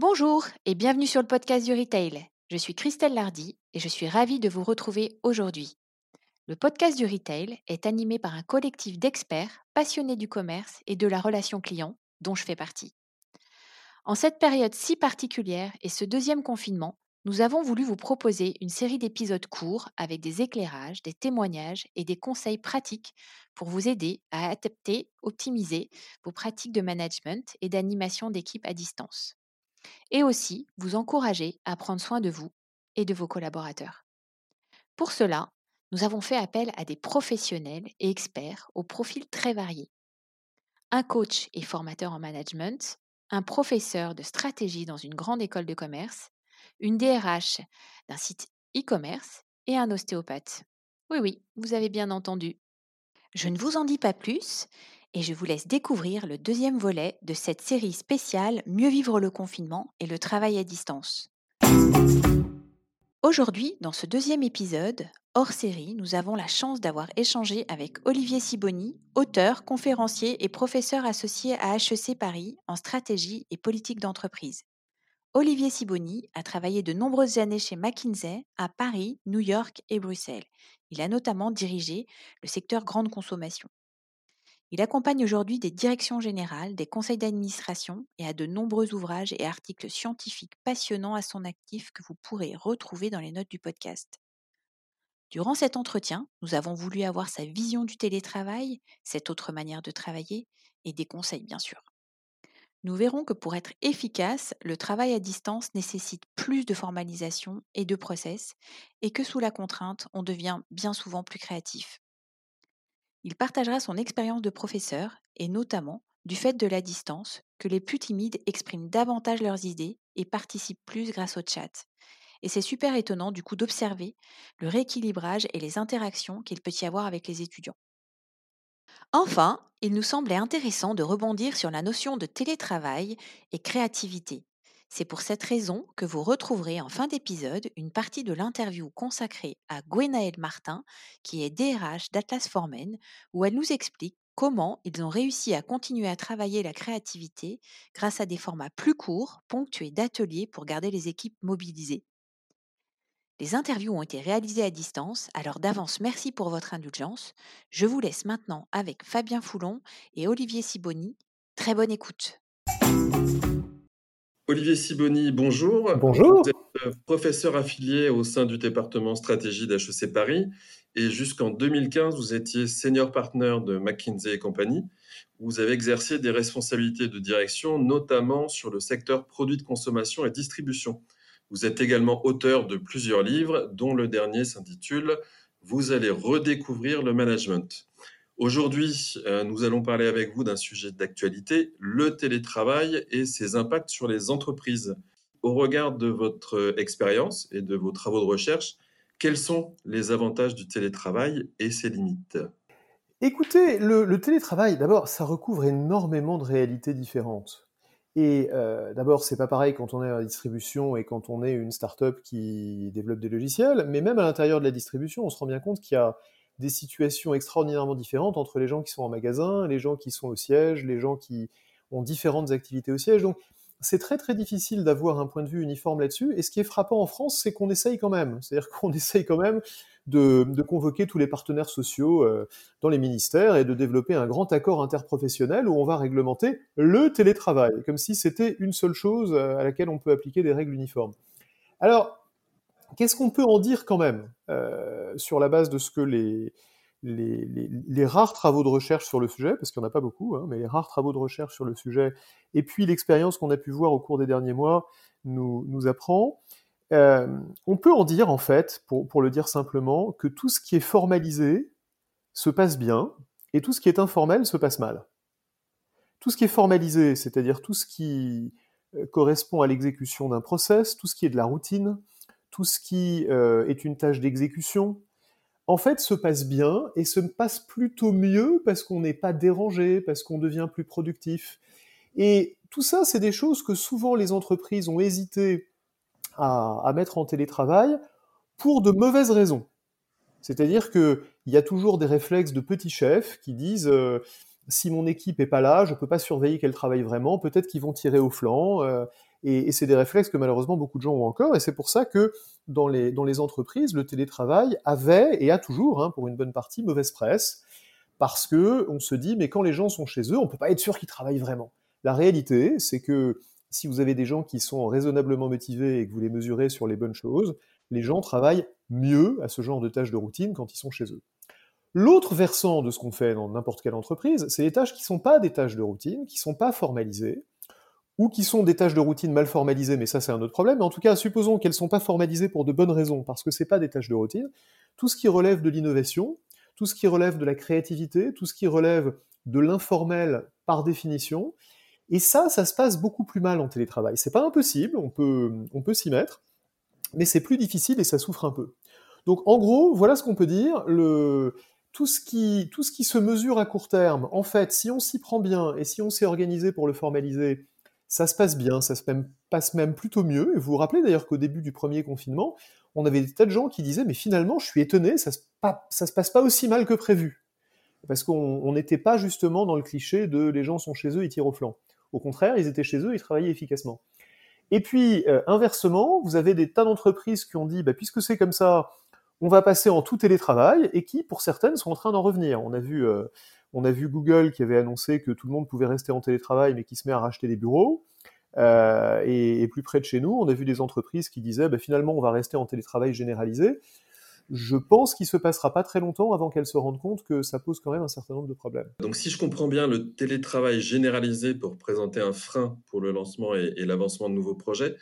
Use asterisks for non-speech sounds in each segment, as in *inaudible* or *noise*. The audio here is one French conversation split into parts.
Bonjour et bienvenue sur le podcast du Retail. Je suis Christelle Lardy et je suis ravie de vous retrouver aujourd'hui. Le podcast du Retail est animé par un collectif d'experts passionnés du commerce et de la relation client dont je fais partie. En cette période si particulière et ce deuxième confinement, nous avons voulu vous proposer une série d'épisodes courts avec des éclairages, des témoignages et des conseils pratiques pour vous aider à adapter, optimiser vos pratiques de management et d'animation d'équipe à distance et aussi vous encourager à prendre soin de vous et de vos collaborateurs. Pour cela, nous avons fait appel à des professionnels et experts aux profils très variés. Un coach et formateur en management, un professeur de stratégie dans une grande école de commerce, une DRH d'un site e-commerce et un ostéopathe. Oui, oui, vous avez bien entendu. Je ne vous en dis pas plus et je vous laisse découvrir le deuxième volet de cette série spéciale Mieux vivre le confinement et le travail à distance. Aujourd'hui, dans ce deuxième épisode, hors série, nous avons la chance d'avoir échangé avec Olivier Siboni, auteur, conférencier et professeur associé à HEC Paris en stratégie et politique d'entreprise. Olivier Siboni a travaillé de nombreuses années chez McKinsey à Paris, New York et Bruxelles. Il a notamment dirigé le secteur grande consommation. Il accompagne aujourd'hui des directions générales, des conseils d'administration et a de nombreux ouvrages et articles scientifiques passionnants à son actif que vous pourrez retrouver dans les notes du podcast. Durant cet entretien, nous avons voulu avoir sa vision du télétravail, cette autre manière de travailler, et des conseils bien sûr. Nous verrons que pour être efficace, le travail à distance nécessite plus de formalisation et de process, et que sous la contrainte, on devient bien souvent plus créatif. Il partagera son expérience de professeur et notamment du fait de la distance que les plus timides expriment davantage leurs idées et participent plus grâce au chat. Et c'est super étonnant du coup d'observer le rééquilibrage et les interactions qu'il peut y avoir avec les étudiants. Enfin, il nous semblait intéressant de rebondir sur la notion de télétravail et créativité, c'est pour cette raison que vous retrouverez en fin d'épisode une partie de l'interview consacrée à Gwenaëlle Martin, qui est DRH d'Atlas Formen, où elle nous explique comment ils ont réussi à continuer à travailler la créativité grâce à des formats plus courts, ponctués d'ateliers pour garder les équipes mobilisées. Les interviews ont été réalisées à distance, alors d'avance merci pour votre indulgence. Je vous laisse maintenant avec Fabien Foulon et Olivier Siboni. Très bonne écoute. Olivier Siboni, bonjour. Bonjour. Vous êtes euh, professeur affilié au sein du département stratégie d'HEC Paris et jusqu'en 2015, vous étiez senior partner de McKinsey Company. Vous avez exercé des responsabilités de direction, notamment sur le secteur produits de consommation et distribution. Vous êtes également auteur de plusieurs livres, dont le dernier s'intitule Vous allez redécouvrir le management. Aujourd'hui, euh, nous allons parler avec vous d'un sujet d'actualité, le télétravail et ses impacts sur les entreprises. Au regard de votre expérience et de vos travaux de recherche, quels sont les avantages du télétravail et ses limites? Écoutez, le, télétravail, d'abord, ça recouvre énormément de réalités différentes. Et euh, d'abord, c'est pas pareil quand on est à la distribution et quand on est une start-up qui développe des logiciels, mais même à l'intérieur de la distribution, on se rend bien compte qu'il y a des situations extraordinairement différentes entre les gens qui sont en magasin, les gens qui sont au siège, les gens qui ont différentes activités au siège. Donc, c'est très très difficile d'avoir un point de vue uniforme là-dessus. Et ce qui est frappant en France, c'est qu'on essaye quand même. C'est-à-dire *laughs* qu'on essaye quand même de, convoquer tous les partenaires sociaux euh, dans les ministères et de développer un grand accord interprofessionnel où on va réglementer le télétravail, comme si c'était une seule chose euh, à laquelle on peut appliquer des règles uniformes. Alors, Qu'est-ce qu'on peut en dire quand même euh, sur la base de ce que les, rares travaux de recherche sur le sujet, parce qu'il n'y en a pas beaucoup, hein, mais les rares travaux de recherche sur le sujet, et puis l'expérience qu'on a pu voir au cours des derniers mois nous, apprend, euh, on peut en dire en fait, pour, pour, le dire simplement, que tout ce qui est formalisé se passe bien, et tout ce qui est informel se passe mal. Tout ce qui est formalisé, c'est-à-dire tout ce qui euh, correspond à l'exécution d'un process, tout ce qui est de la routine, tout ce qui euh, est une tâche d'exécution, en fait, se passe bien et se passe plutôt mieux parce qu'on n'est pas dérangé, parce qu'on devient plus productif. Et tout ça, c'est des choses que souvent les entreprises ont hésité à, mettre en télétravail pour de mauvaises raisons. C'est-à-dire qu'il y a toujours des réflexes de petits chefs qui disent euh, si mon équipe est pas là, je peux pas surveiller qu'elle travaille vraiment. Peut-être qu'ils vont tirer au flanc. Et, c'est des réflexes que malheureusement beaucoup de gens ont encore. Et c'est pour ça que dans les, entreprises, le télétravail avait et a toujours, hein, pour une bonne partie, mauvaise presse parce que on se dit mais quand les gens sont chez eux, on peut pas être sûr qu'ils travaillent vraiment. La réalité, c'est que si vous avez des gens qui sont raisonnablement motivés et que vous les mesurez sur les bonnes choses, les gens travaillent mieux à ce genre de tâches de routine quand ils sont chez eux. L'autre versant de ce qu'on fait dans n'importe quelle entreprise, c'est les tâches qui ne sont pas des tâches de routine, qui ne sont pas formalisées, ou qui sont des tâches de routine mal formalisées, mais ça c'est un autre problème. Mais en tout cas, supposons qu'elles ne sont pas formalisées pour de bonnes raisons, parce que ce n'est pas des tâches de routine. Tout ce qui relève de l'innovation, tout ce qui relève de la créativité, tout ce qui relève de l'informel par définition. Et ça, ça se passe beaucoup plus mal en télétravail. C'est pas impossible, on peut, on peut s'y mettre, mais c'est plus difficile et ça souffre un peu. Donc en gros, voilà ce qu'on peut dire. Tout, ce qui, tout ce qui se mesure à court terme, en fait, si on s'y prend bien et si on s'est organisé pour le formaliser, ça se passe bien, ça se passe même plutôt mieux. Et vous vous rappelez d'ailleurs qu'au début du premier confinement, on avait des tas de gens qui disaient mais finalement je suis étonné, ça se, se passe pas aussi mal que prévu. Parce qu'on n'était pas justement dans le cliché de les gens sont chez eux, ils tirent au flanc. Au contraire, ils étaient chez eux, ils travaillaient efficacement. Et puis, euh, inversement, vous avez des tas d'entreprises qui ont dit, bah, puisque c'est comme ça, on va passer en tout télétravail, et qui, pour certaines, sont en train d'en revenir. On a vu, euh, on a vu Google qui avait annoncé que tout le monde pouvait rester en télétravail, mais qui se met à racheter des bureaux. Euh, et, plus près de chez nous, on a vu des entreprises qui disaient bah, finalement on va rester en télétravail généralisé. Je pense qu'il se passera pas très longtemps avant qu'elles se rendent compte que ça pose quand même un certain nombre de problèmes. Donc si je comprends bien, le télétravail généralisé pour présenter un frein pour le lancement et, l'avancement de nouveaux projets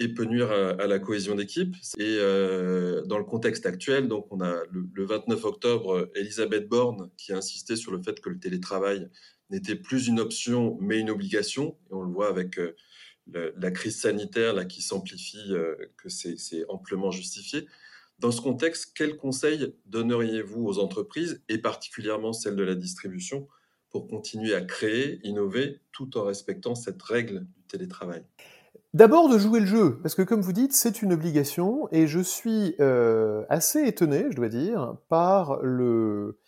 et peut nuire à, la cohésion d'équipe. Et euh, dans le contexte actuel, donc on a le, le 29 octobre, Elisabeth Borne qui a insisté sur le fait que le télétravail n'était plus une option mais une obligation. Et on le voit avec euh, la crise sanitaire là, qui s'amplifie, euh, que c'est amplement justifié. Dans ce contexte, quels conseils donneriez-vous aux entreprises, et particulièrement celles de la distribution, pour continuer à créer, innover, tout en respectant cette règle du télétravail? D'abord de jouer le jeu, parce que comme vous dites, c'est une obligation, et je suis euh, assez étonné, je dois dire, par le,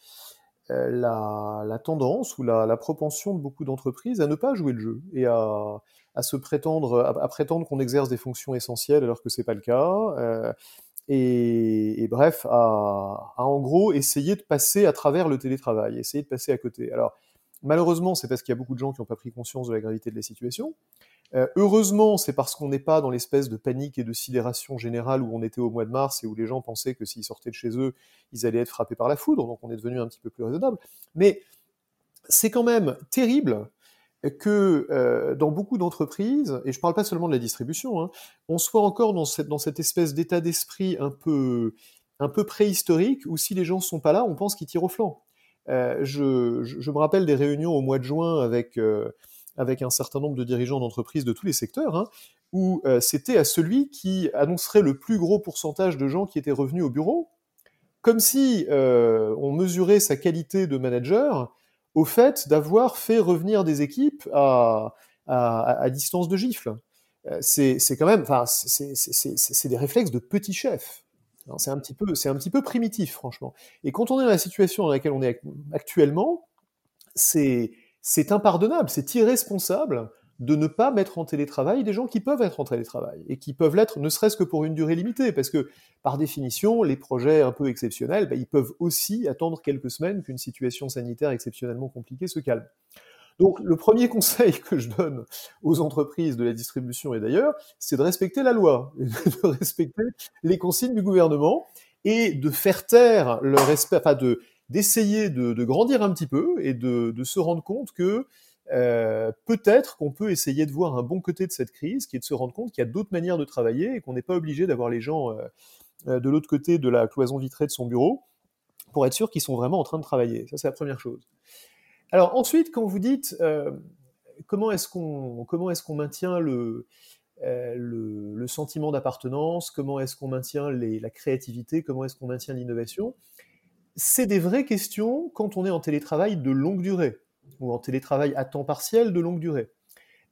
la, tendance ou la, propension de beaucoup d'entreprises à ne pas jouer le jeu et à, à se prétendre, à, prétendre qu'on exerce des fonctions essentielles alors que c'est pas le cas. Euh, et, bref, à, en gros essayer de passer à travers le télétravail, essayer de passer à côté. Alors, malheureusement, c'est parce qu'il y a beaucoup de gens qui n'ont pas pris conscience de la gravité de la situation. Euh, heureusement, c'est parce qu'on n'est pas dans l'espèce de panique et de sidération générale où on était au mois de mars et où les gens pensaient que s'ils sortaient de chez eux, ils allaient être frappés par la foudre, donc on est devenu un petit peu plus raisonnable. Mais c'est quand même terrible que euh, dans beaucoup d'entreprises, et je ne parle pas seulement de la distribution, hein, on soit encore dans cette, dans cette espèce d'état d'esprit un peu, un peu préhistorique où si les gens ne sont pas là, on pense qu'ils tirent au flanc. Euh, je, je, me rappelle des réunions au mois de juin avec, euh, avec un certain nombre de dirigeants d'entreprises de tous les secteurs, hein, où c'était à celui qui annoncerait le plus gros pourcentage de gens qui étaient revenus au bureau, comme si on mesurait sa qualité de manager au fait d'avoir fait revenir des équipes à, distance de gifle. Euh, c'est quand même, enfin, c'est des réflexes de petit chef. C'est un petit peu, c'est un petit peu primitif, franchement. Et quand on est dans la situation dans laquelle on est actuellement, c'est impardonnable, c'est irresponsable de ne pas mettre en télétravail des gens qui peuvent être en télétravail et qui peuvent l'être ne serait-ce que pour une durée limitée, parce que par définition, les projets un peu exceptionnels, bah, ils peuvent aussi attendre quelques semaines qu'une situation sanitaire exceptionnellement compliquée se calme. Donc le premier *laughs* conseil que je donne aux entreprises de la distribution et d'ailleurs, c'est de respecter la loi, *laughs* de respecter les consignes du gouvernement et de faire taire leur respect, enfin de d'essayer de, grandir un petit peu et de se rendre compte que euh, peut-être qu'on peut essayer de voir un bon côté de cette crise, qui est de se rendre compte qu'il y a d'autres manières de travailler et qu'on n'est pas obligé d'avoir les gens euh, euh, de l'autre côté de la cloison vitrée de son bureau pour être sûr qu'ils sont vraiment en train de travailler. Ça, c'est la première chose. Alors ensuite, quand vous dites comment est-ce qu'on est-ce maintient le, le, sentiment d'appartenance, comment est-ce qu'on maintient la créativité, comment est-ce qu'on maintient l'innovation, c'est des vraies questions quand on est en télétravail de longue durée ou en télétravail à temps partiel de longue durée.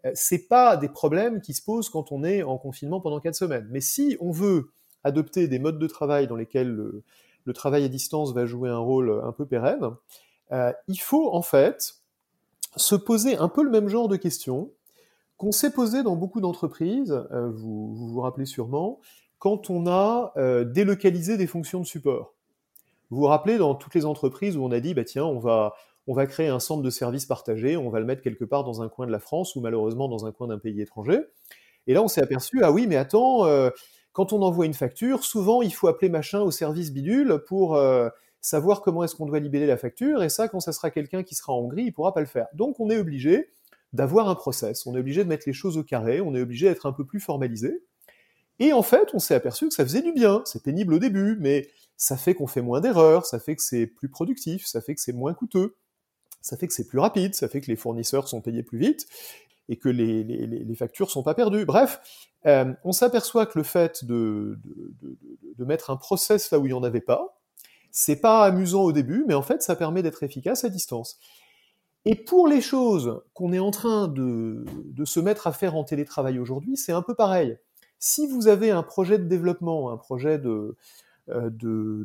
Euh, c'est pas des problèmes qui se posent quand on est en confinement pendant quatre semaines. Mais si on veut adopter des modes de travail dans lesquels le, travail à distance va jouer un rôle un peu pérenne, euh, il faut en fait se poser un peu le même genre de questions qu'on s'est posé dans beaucoup d'entreprises, euh, vous, vous, rappelez sûrement, quand on a délocalisé des fonctions de support. Vous vous rappelez dans toutes les entreprises où on a dit, bah tiens, on va, on va créer un centre de services partagé, on va le mettre quelque part dans un coin de la France ou malheureusement dans un coin d'un pays étranger. Et là, on s'est aperçu, ah oui, mais attends, euh, quand on envoie une facture, souvent il faut appeler machin au service bidule pour euh, savoir comment est-ce qu'on doit libeller la facture. Et ça, quand ça sera quelqu'un qui sera en Hongrie, il pourra pas le faire. Donc, on est obligé d'avoir un process, on est obligé de mettre les choses au carré, on est obligé d'être un peu plus formalisé. Et en fait, on s'est aperçu que ça faisait du bien. C'est pénible au début, mais ça fait qu'on fait moins d'erreurs, ça fait que c'est plus productif, ça fait que c'est moins coûteux ça fait que c'est plus rapide, ça fait que les fournisseurs sont payés plus vite et que les, les, les factures sont pas perdues. Bref, euh, on s'aperçoit que le fait de, mettre un process là où il n'y en avait pas, c'est pas amusant au début, mais en fait, ça permet d'être efficace à distance. Et pour les choses qu'on est en train de, se mettre à faire en télétravail aujourd'hui, c'est un peu pareil. Si vous avez un projet de développement, un projet de, euh,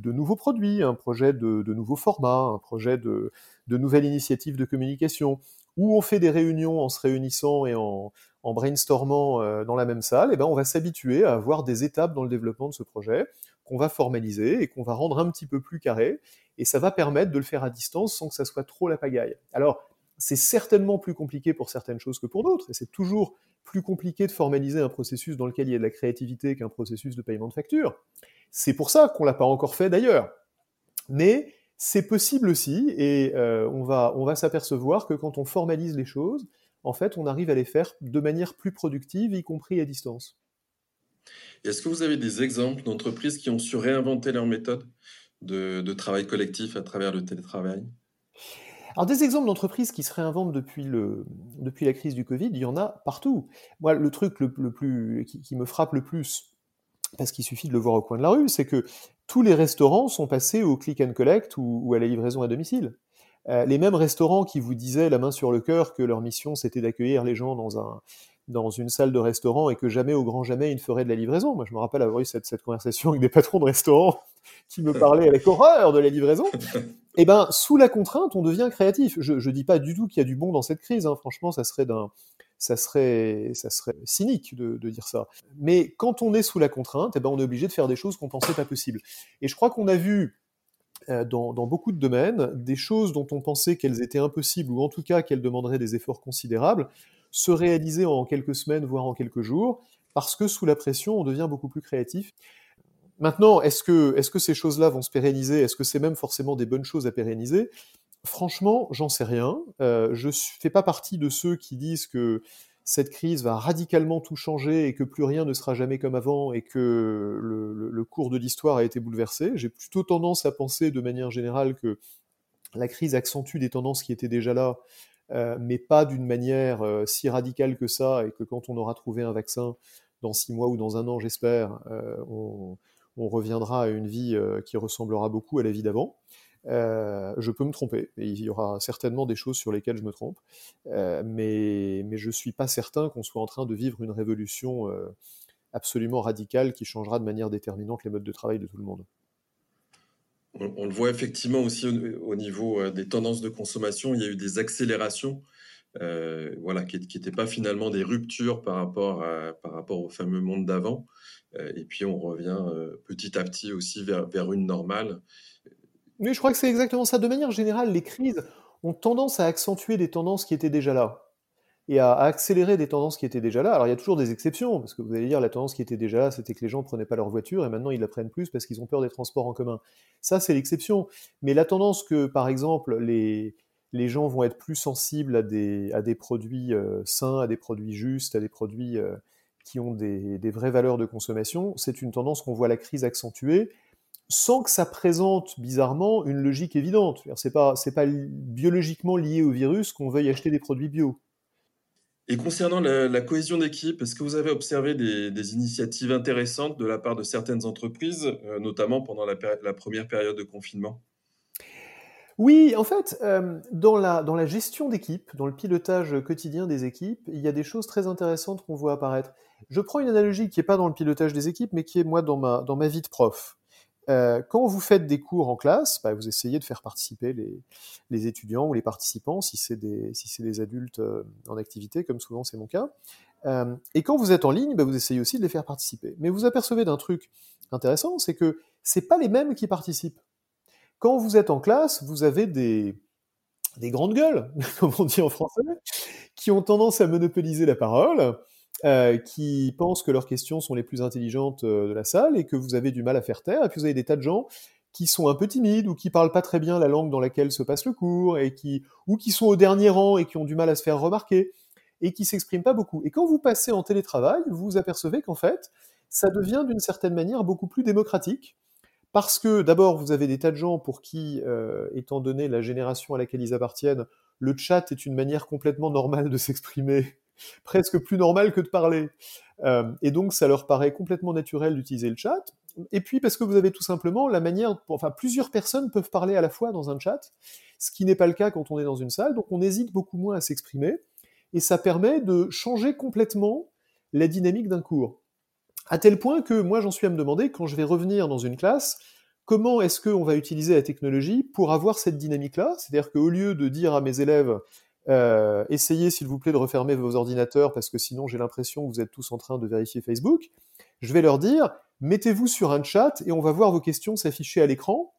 nouveaux produits, un projet de nouveaux formats, un projet de, de, nouvelles initiatives de communication, où on fait des réunions en se réunissant et en, en brainstormant euh, dans la même salle, eh ben on va s'habituer à avoir des étapes dans le développement de ce projet qu'on va formaliser et qu'on va rendre un petit peu plus carré, et ça va permettre de le faire à distance sans que ça soit trop la pagaille. Alors, c'est certainement plus compliqué pour certaines choses que pour d'autres, et c'est toujours plus compliqué de formaliser un processus dans lequel il y a de la créativité qu'un processus de paiement de facture. C'est pour ça qu'on l'a pas encore fait d'ailleurs. Mais c'est possible aussi, et euh, on va, on va s'apercevoir que quand on formalise les choses, en fait, on arrive à les faire de manière plus productive, y compris à distance. Est-ce que vous avez des exemples d'entreprises qui ont su réinventer leur méthode de, de travail collectif à travers le télétravail? Alors des exemples d'entreprises qui se réinventent depuis, le, depuis la crise du Covid, il y en a partout. Moi, le truc le, le plus, qui, qui, me frappe le plus, parce qu'il suffit de le voir au coin de la rue, c'est que tous les restaurants sont passés au click and collect ou, ou à la livraison à domicile. Euh, les mêmes restaurants qui vous disaient la main sur le cœur que leur mission c'était d'accueillir les gens dans un dans une salle de restaurant et que jamais au grand jamais ils ne feraient de la livraison. Moi je me rappelle avoir eu cette, cette conversation avec des patrons de restaurants *laughs* qui me parlaient avec horreur de la livraison. Eh ben sous la contrainte on devient créatif. Je, je dis pas du tout qu'il y a du bon dans cette crise. Hein. Franchement ça serait d'un ça serait, ça serait cynique de, dire ça. Mais quand on est sous la contrainte, eh ben on est obligé de faire des choses qu'on pensait pas possibles. Et je crois qu'on a vu euh, dans, dans, beaucoup de domaines des choses dont on pensait qu'elles étaient impossibles ou en tout cas qu'elles demanderaient des efforts considérables se réaliser en quelques semaines voire en quelques jours parce que sous la pression on devient beaucoup plus créatif. Maintenant, est-ce que, est -ce que ces choses-là vont se pérenniser? Est-ce que c'est même forcément des bonnes choses à pérenniser? Franchement, j'en sais rien. Euh, je ne fais pas partie de ceux qui disent que cette crise va radicalement tout changer et que plus rien ne sera jamais comme avant et que le, cours de l'histoire a été bouleversé. J'ai plutôt tendance à penser de manière générale que la crise accentue des tendances qui étaient déjà là, euh, mais pas d'une manière euh, si radicale que ça et que quand on aura trouvé un vaccin dans six mois ou dans un an, j'espère, on, reviendra à une vie qui ressemblera beaucoup à la vie d'avant. Euh, je peux me tromper, il y aura certainement des choses sur lesquelles je me trompe, euh, mais, mais je ne suis pas certain qu'on soit en train de vivre une révolution euh, absolument radicale qui changera de manière déterminante les modes de travail de tout le monde. On, le voit effectivement aussi au, au, niveau des tendances de consommation, il y a eu des accélérations. Voilà, qui n'étaient pas finalement des ruptures par rapport, par rapport au fameux monde d'avant. Et puis on revient petit à petit aussi vers, vers une normale. Mais je crois que c'est exactement ça. De manière générale, les crises ont tendance à accentuer des tendances qui étaient déjà là et à, accélérer des tendances qui étaient déjà là. Alors il y a toujours des exceptions, parce que vous allez dire la tendance qui était déjà là, c'était que les gens ne prenaient pas leur voiture et maintenant ils la prennent plus parce qu'ils ont peur des transports en commun. Ça, c'est l'exception. Mais la tendance que, par exemple, les, gens vont être plus sensibles à des, produits euh, sains, à des produits justes, à des produits euh, qui ont des vraies valeurs de consommation, c'est une tendance qu'on voit la crise accentuer sans que ça présente bizarrement une logique évidente. C'est pas c'est pas biologiquement lié au virus qu'on veuille acheter des produits bio. Et concernant la, la cohésion d'équipe, est-ce que vous avez observé des, des, initiatives intéressantes de la part de certaines entreprises, euh, notamment pendant la, la, première période de confinement? Oui, en fait, euh, dans, la, dans la gestion d'équipe, dans le pilotage quotidien des équipes, il y a des choses très intéressantes qu'on voit apparaître. Je prends une analogie qui n'est pas dans le pilotage des équipes, mais qui est moi dans ma, dans ma vie de prof. euh, quand vous faites des cours en classe, bah, vous essayez de faire participer les, étudiants ou les participants, si c'est des, adultes euh, en activité, comme souvent c'est mon cas. Euh, et quand vous êtes en ligne, bah, vous essayez aussi de les faire participer. Mais vous apercevez d'un truc intéressant, c'est que c'est pas les mêmes qui participent. Quand vous êtes en classe, vous avez des grandes gueules, *laughs* comme on dit en français, qui ont tendance à monopoliser la parole, euh, qui pensent que leurs questions sont les plus intelligentes euh, de la salle et que vous avez du mal à faire taire. Et puis vous avez des tas de gens qui sont un peu timides ou qui parlent pas très bien la langue dans laquelle se passe le cours et qui ou qui sont au dernier rang et qui ont du mal à se faire remarquer et qui s'expriment pas beaucoup. Et quand vous passez en télétravail, vous vous apercevez qu'en fait, ça devient d'une certaine manière beaucoup plus démocratique parce que d'abord vous avez des tas de gens pour qui, euh, étant donné la génération à laquelle ils appartiennent, le chat est une manière complètement normale de s'exprimer presque plus normal que de parler. Euh, et donc, ça leur paraît complètement naturel d'utiliser le chat. Et puis, parce que vous avez tout simplement la manière, enfin, plusieurs personnes peuvent parler à la fois dans un chat, ce qui n'est pas le cas quand on est dans une salle. Donc, on hésite beaucoup moins à s'exprimer. Et ça permet de changer complètement la dynamique d'un cours. À tel point que moi, j'en suis à me demander, quand je vais revenir dans une classe, comment est-ce qu'on va utiliser la technologie pour avoir cette dynamique-là? C'est-à-dire qu'au lieu de dire à mes élèves, euh, essayez s'il vous plaît de refermer vos ordinateurs parce que sinon j'ai l'impression que vous êtes tous en train de vérifier Facebook. Je vais leur dire, mettez-vous sur un chat et on va voir vos questions s'afficher à l'écran.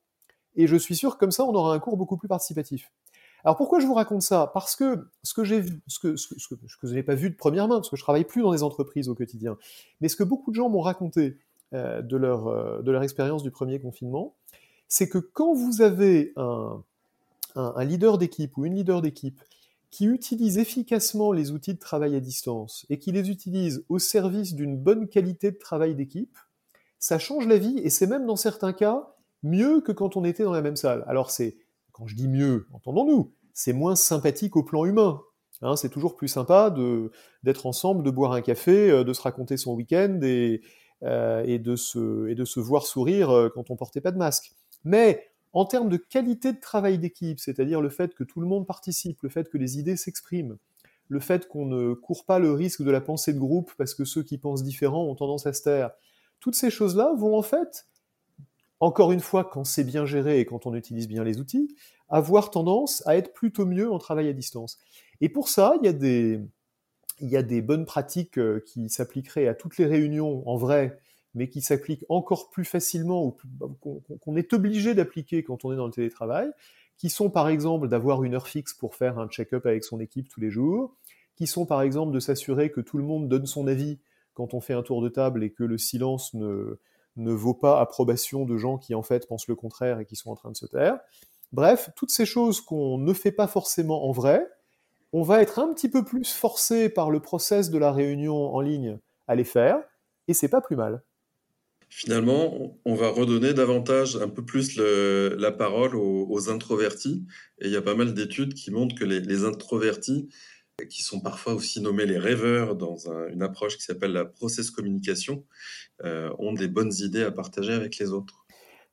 Et je suis sûr que comme ça, on aura un cours beaucoup plus participatif. Alors pourquoi je vous raconte ça? Parce que ce que je n'ai pas vu de première main, parce que je travaille plus dans les entreprises au quotidien, mais ce que beaucoup de gens m'ont raconté euh, de, leur, euh, leur expérience du premier confinement, c'est que quand vous avez un, un leader d'équipe ou une leader d'équipe qui utilise efficacement les outils de travail à distance et qui les utilise au service d'une bonne qualité de travail d'équipe, ça change la vie et c'est même dans certains cas mieux que quand on était dans la même salle. Alors c'est, quand je dis mieux, entendons-nous, c'est moins sympathique au plan humain. Hein, c'est toujours plus sympa de, d'être ensemble, de boire un café, euh, de se raconter son week-end et, euh, et, de se, et de se voir sourire euh, quand on portait pas de masque. Mais en termes de qualité de travail d'équipe, c'est-à-dire le fait que tout le monde participe, le fait que les idées s'expriment, le fait qu'on ne court pas le risque de la pensée de groupe parce que ceux qui pensent différent ont tendance à se taire, toutes ces choses-là vont en fait, encore une fois, quand c'est bien géré et quand on utilise bien les outils, avoir tendance à être plutôt mieux en travail à distance. Et pour ça, il y a des, il y a des bonnes pratiques euh, qui s'appliqueraient à toutes les réunions en vrai mais qui s'applique encore plus facilement ou bah, qu'on est obligé d'appliquer quand on est dans le télétravail, qui sont par exemple d'avoir une heure fixe pour faire un check-up avec son équipe tous les jours, qui sont par exemple de s'assurer que tout le monde donne son avis quand on fait un tour de table et que le silence ne, ne vaut pas approbation de gens qui en fait pensent le contraire et qui sont en train de se taire. Bref, toutes ces choses qu'on ne fait pas forcément en vrai, on va être un petit peu plus forcé par le process de la réunion en ligne à les faire, et c'est pas plus mal finalement, on va redonner davantage, un peu plus la parole aux, introvertis. Et il y a pas mal d'études qui montrent que les, introvertis, qui sont parfois aussi nommés les rêveurs dans une approche qui s'appelle la process communication, euh, ont des bonnes idées à partager avec les autres.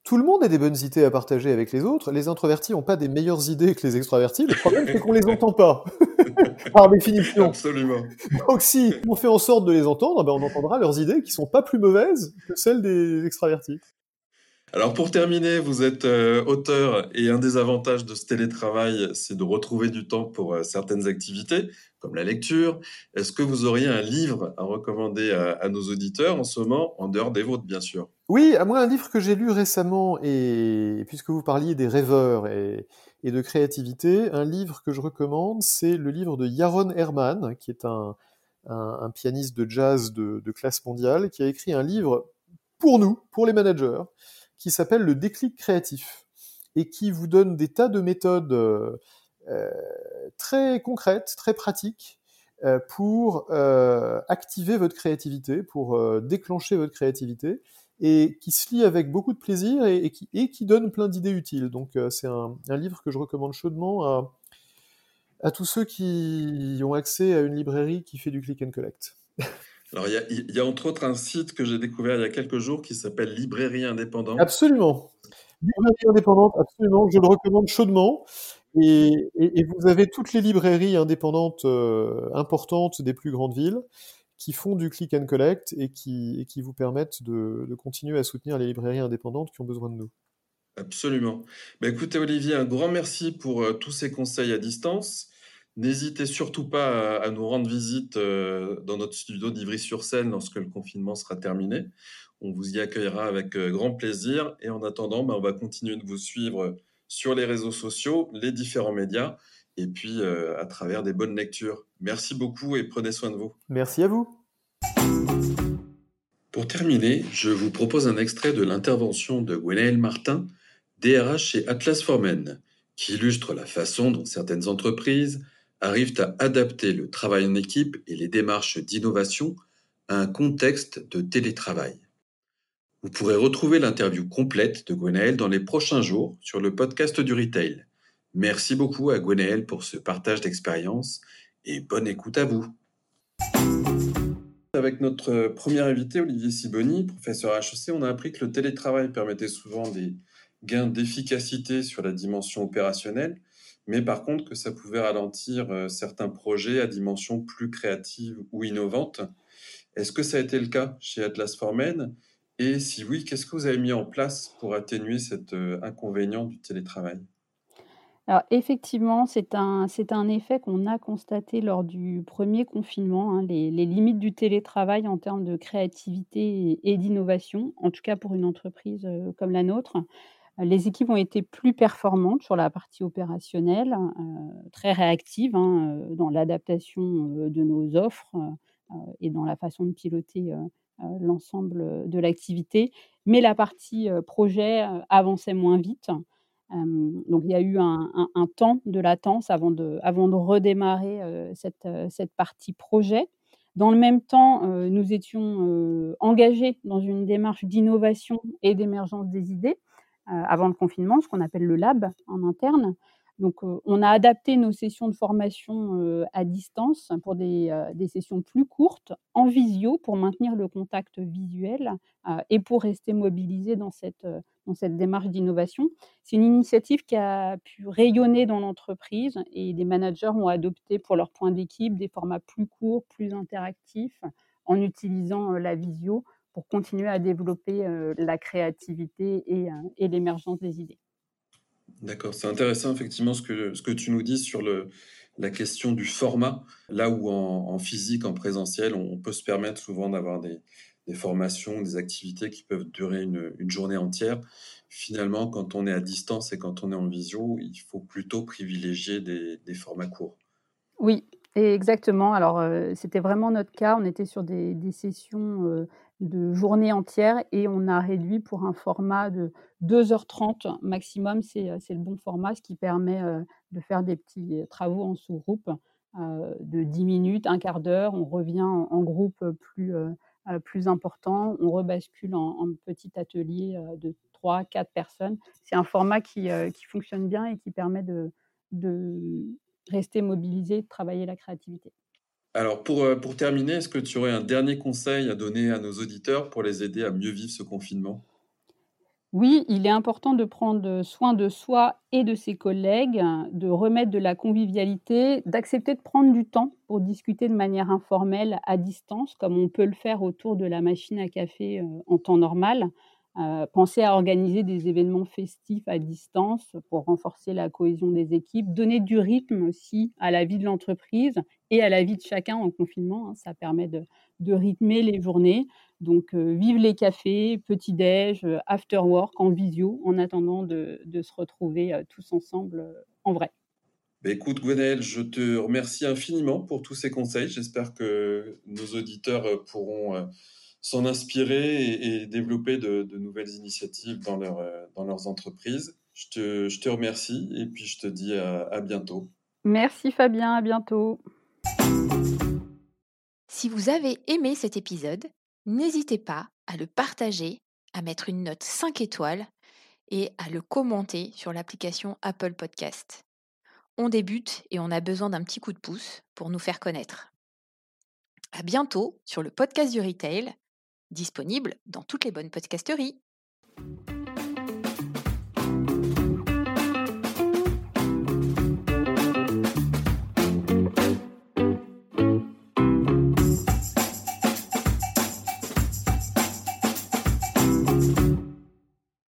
Tout le monde a des bonnes idées à partager avec les autres. Les introvertis n'ont pas des meilleures idées que les extravertis. Le problème, c'est qu'on les entend pas. *laughs* *laughs* Par définition. Absolument. Donc, si on fait en sorte de les entendre, ben on entendra leurs idées qui sont pas plus mauvaises que celles des extravertis. Alors pour terminer, vous êtes euh, auteur et un des avantages de ce télétravail, c'est de retrouver du temps pour euh, certaines activités, comme la lecture. Est-ce que vous auriez un livre à recommander à, nos auditeurs en ce moment, en dehors des vôtres, bien sûr? Oui, à moi, un livre que j'ai lu récemment, et puisque vous parliez des rêveurs et, de créativité, un livre que je recommande, c'est le livre de Yaron Herman, qui est un, pianiste de jazz de classe mondiale, qui a écrit un livre pour nous, pour les managers, qui s'appelle le déclic créatif et qui vous donne des tas de méthodes euh, euh, très concrètes, très pratiques euh, pour activer votre créativité, pour déclencher votre créativité et qui se lit avec beaucoup de plaisir et, qui, et qui, donne plein d'idées utiles. Donc c'est un, livre que je recommande chaudement à, à tous ceux qui ont accès à une librairie qui fait du click and collect. Alors, il y, a, entre autres un site que j'ai découvert il y a quelques jours qui s'appelle Librairie Indépendante. Absolument. Librairie Indépendante, absolument. Je le recommande chaudement. Et, vous avez toutes les librairies indépendantes euh, importantes des plus grandes villes qui font du click and collect et qui, vous permettent de, de continuer à soutenir les librairies indépendantes qui ont besoin de nous. Absolument. Bah, écoutez, Olivier, un grand merci pour euh, tous ces conseils à distance. N'hésitez surtout pas à, nous rendre visite euh, dans notre studio d'Ivry-sur-Seine lorsque le confinement sera terminé. On vous y accueillera avec euh, grand plaisir. Et en attendant, bah, on va continuer de vous suivre sur les réseaux sociaux, les différents médias, et puis à travers des bonnes lectures. Merci beaucoup et prenez soin de vous. Merci à vous. Pour terminer, je vous propose un extrait de l'intervention de Gwenaël Martin, DRH chez Atlas Formen, qui illustre la façon dont certaines entreprises arrivent à adapter le travail en équipe et les démarches d'innovation à un contexte de télétravail. Vous pourrez retrouver l'interview complète de Gwenaël dans les prochains jours sur le podcast du Retail. Merci beaucoup à Gwenaël pour ce partage d'expérience et bonne écoute à vous. Avec notre premier invité, Olivier Siboni, professeur à HEC, on a appris que le télétravail permettait souvent des, gain d'efficacité sur la dimension opérationnelle, mais par contre que ça pouvait ralentir euh, certains projets à dimension plus créative ou innovante. Est-ce que ça a été le cas chez Atlas Formen? Et si oui, qu'est-ce que vous avez mis en place pour atténuer cet euh, inconvénient du télétravail? Alors effectivement, c'est un, un effet qu'on a constaté lors du premier confinement, hein, les, limites du télétravail en termes de créativité et, d'innovation, en tout cas pour une entreprise euh, comme la nôtre. Les équipes ont été plus performantes sur la partie opérationnelle, euh, très réactives hein, dans l'adaptation de nos offres et dans la façon de piloter l'ensemble de l'activité. Mais la partie projet avançait moins vite. donc il y a eu un, temps de latence avant de, avant de redémarrer cette, cette partie projet. Dans le même temps, nous étions engagés dans une démarche d'innovation et d'émergence des idées. Euh, avant le confinement, ce qu'on appelle le lab en interne. Donc, on a adapté nos sessions de formation à distance pour des, sessions plus courtes, en visio, pour maintenir le contact visuel et pour rester mobilisé dans cette, dans cette démarche d'innovation. C'est une initiative qui a pu rayonner dans l'entreprise et des managers ont adopté pour leur point d'équipe des formats plus courts, plus interactifs, en utilisant la visio pour continuer à développer la créativité et l'émergence des idées. D'accord, c'est intéressant effectivement ce que, ce que tu nous dis sur le, la question du format, là où en, physique, en présentiel, on, peut se permettre souvent d'avoir des, des, formations, des activités qui peuvent durer une, une, journée entière. Finalement, quand on est à distance et quand on est en visio, il faut plutôt privilégier des, des formats courts. Oui, exactement. Alors, c'était vraiment notre cas. On était sur des, des sessions de journée entière et on a réduit pour un format de 2h30 maximum. C'est, le bon format, ce qui permet de faire des petits travaux en sous-groupe de 10 minutes, un quart d'heure. On revient en, groupe plus, plus important. On rebascule en, petit atelier de 3, 4 personnes. C'est un format qui, qui fonctionne bien et qui permet de, de rester mobilisé, de travailler la créativité. Alors, pour, euh, pour terminer, est-ce que tu aurais un dernier conseil à donner à nos auditeurs pour les aider à mieux vivre ce confinement? Oui, il est important de prendre soin de soi et de ses collègues, de remettre de la convivialité, d'accepter de prendre du temps pour discuter de manière informelle à distance, comme on peut le faire autour de la machine à café euh, en temps normal. Euh, penser à organiser des événements festifs à distance pour renforcer la cohésion des équipes, donner du rythme aussi à la vie de l'entreprise et à la vie de chacun en confinement. Hein. ça permet de, rythmer les journées. Donc, euh, vive les cafés, petit-déj, euh, after work en visio, en attendant de, se retrouver tous ensemble en vrai. Bah, écoute, Gwenaël, je te remercie infiniment pour tous ces conseils. J'espère que nos auditeurs pourront s'en inspirer et, développer de, nouvelles initiatives dans, leur, euh, dans leurs entreprises. Je te, je te, remercie et puis je te dis à, bientôt. Merci Fabien, à bientôt. Si vous avez aimé cet épisode, n'hésitez pas à le partager, à mettre une note 5 étoiles et à le commenter sur l'application Apple Podcast. On débute et on a besoin d'un petit coup de pouce pour nous faire connaître. À bientôt sur le podcast du retail disponible dans toutes les bonnes podcasteries.